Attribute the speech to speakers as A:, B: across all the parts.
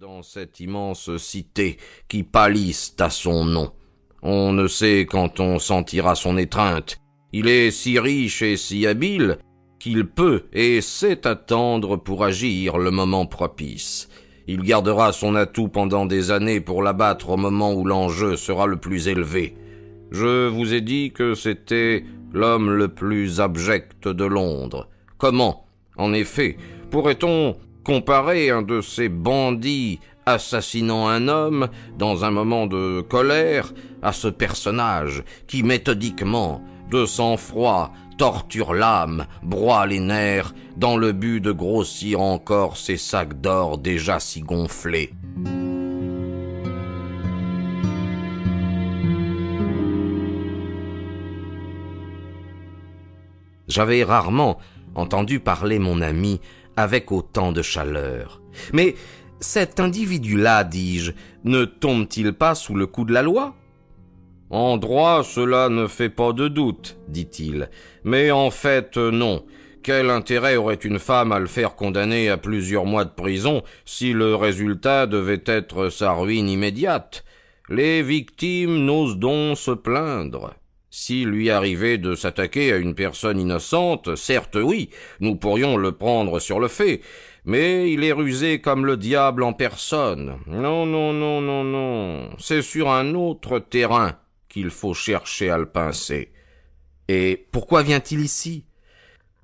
A: dans cette immense cité qui pâlisse à son nom. On ne sait quand on sentira son étreinte. Il est si riche et si habile qu'il peut et sait attendre pour agir le moment propice. Il gardera son atout pendant des années pour l'abattre au moment où l'enjeu sera le plus élevé. Je vous ai dit que c'était l'homme le plus abject de Londres. Comment, en effet, pourrait-on comparer un de ces bandits assassinant un homme dans un moment de colère à ce personnage qui méthodiquement, de sang-froid, torture l'âme, broie les nerfs, dans le but de grossir encore ses sacs d'or déjà si gonflés. J'avais rarement entendu parler mon ami avec autant de chaleur. Mais cet individu-là, dis-je, ne tombe-t-il pas sous le coup de la loi? En droit, cela ne fait pas de doute, dit-il. Mais en fait, non. Quel intérêt aurait une femme à le faire condamner à plusieurs mois de prison si le résultat devait être sa ruine immédiate? Les victimes n'osent donc se plaindre. S'il lui arrivait de s'attaquer à une personne innocente, certes oui, nous pourrions le prendre sur le fait, mais il est rusé comme le diable en personne. Non, non, non, non, non. C'est sur un autre terrain qu'il faut chercher à le pincer. Et pourquoi vient-il ici?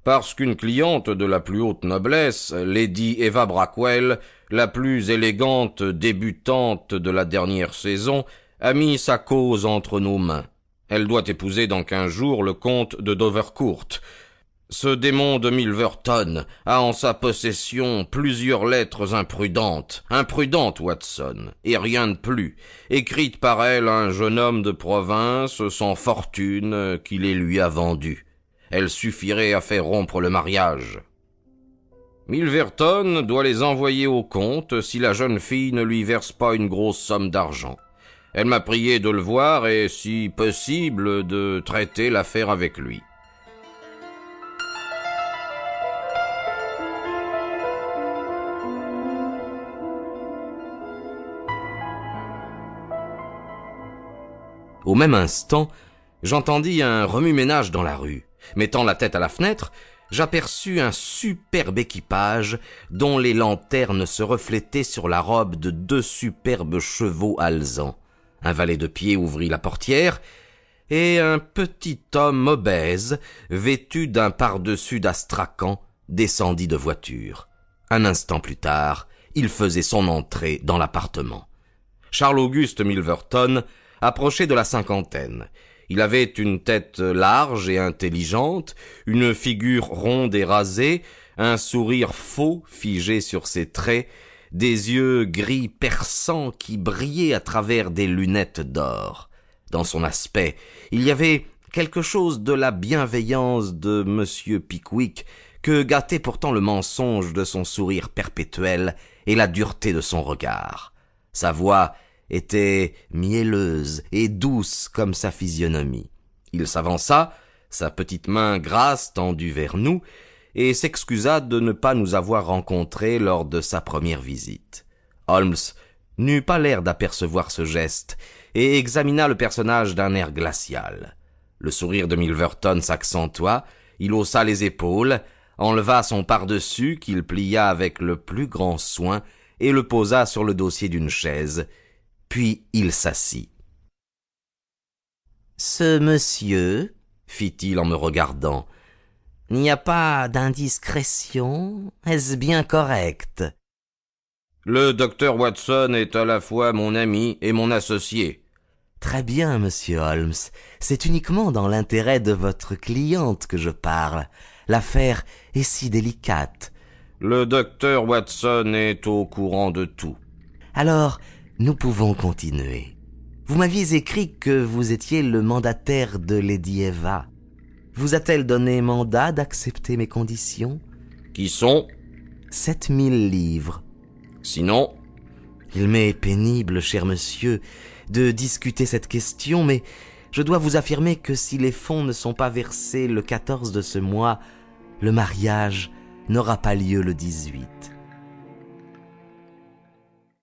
A: Parce qu'une cliente de la plus haute noblesse, Lady Eva Brackwell, la plus élégante débutante de la dernière saison, a mis sa cause entre nos mains. Elle doit épouser dans quinze jours le comte de Dovercourt. Ce démon de Milverton a en sa possession plusieurs lettres imprudentes, imprudentes, Watson, et rien de plus, écrites par elle à un jeune homme de province sans fortune qui les lui a vendues. Elles suffiraient à faire rompre le mariage. Milverton doit les envoyer au comte si la jeune fille ne lui verse pas une grosse somme d'argent. Elle m'a prié de le voir et, si possible, de traiter l'affaire avec lui. Au même instant, j'entendis un remue-ménage dans la rue. Mettant la tête à la fenêtre, j'aperçus un superbe équipage dont les lanternes se reflétaient sur la robe de deux superbes chevaux alezans. Un valet de pied ouvrit la portière, et un petit homme obèse, vêtu d'un pardessus d'astracan, descendit de voiture. Un instant plus tard, il faisait son entrée dans l'appartement. Charles Auguste Milverton approchait de la cinquantaine. Il avait une tête large et intelligente, une figure ronde et rasée, un sourire faux figé sur ses traits, des yeux gris perçants qui brillaient à travers des lunettes d'or. Dans son aspect, il y avait quelque chose de la bienveillance de M. Pickwick que gâtait pourtant le mensonge de son sourire perpétuel et la dureté de son regard. Sa voix était mielleuse et douce comme sa physionomie. Il s'avança, sa petite main grasse tendue vers nous, et s'excusa de ne pas nous avoir rencontrés lors de sa première visite. Holmes n'eut pas l'air d'apercevoir ce geste, et examina le personnage d'un air glacial. Le sourire de Milverton s'accentua, il haussa les épaules, enleva son pardessus qu'il plia avec le plus grand soin et le posa sur le dossier d'une chaise, puis il s'assit.
B: Ce monsieur, fit-il en me regardant, n'y a pas d'indiscrétion Est-ce bien correct?
A: Le docteur Watson est à la fois mon ami et mon associé.
B: Très bien, monsieur Holmes. C'est uniquement dans l'intérêt de votre cliente que je parle. L'affaire est si délicate.
A: Le docteur Watson est au courant de tout.
B: Alors, nous pouvons continuer. Vous m'aviez écrit que vous étiez le mandataire de Lady Eva. Vous a-t-elle donné mandat d'accepter mes conditions?
A: Qui sont?
B: Sept mille livres.
A: Sinon?
B: Il m'est pénible, cher monsieur, de discuter cette question, mais je dois vous affirmer que si les fonds ne sont pas versés le 14 de ce mois, le mariage n'aura pas lieu le 18.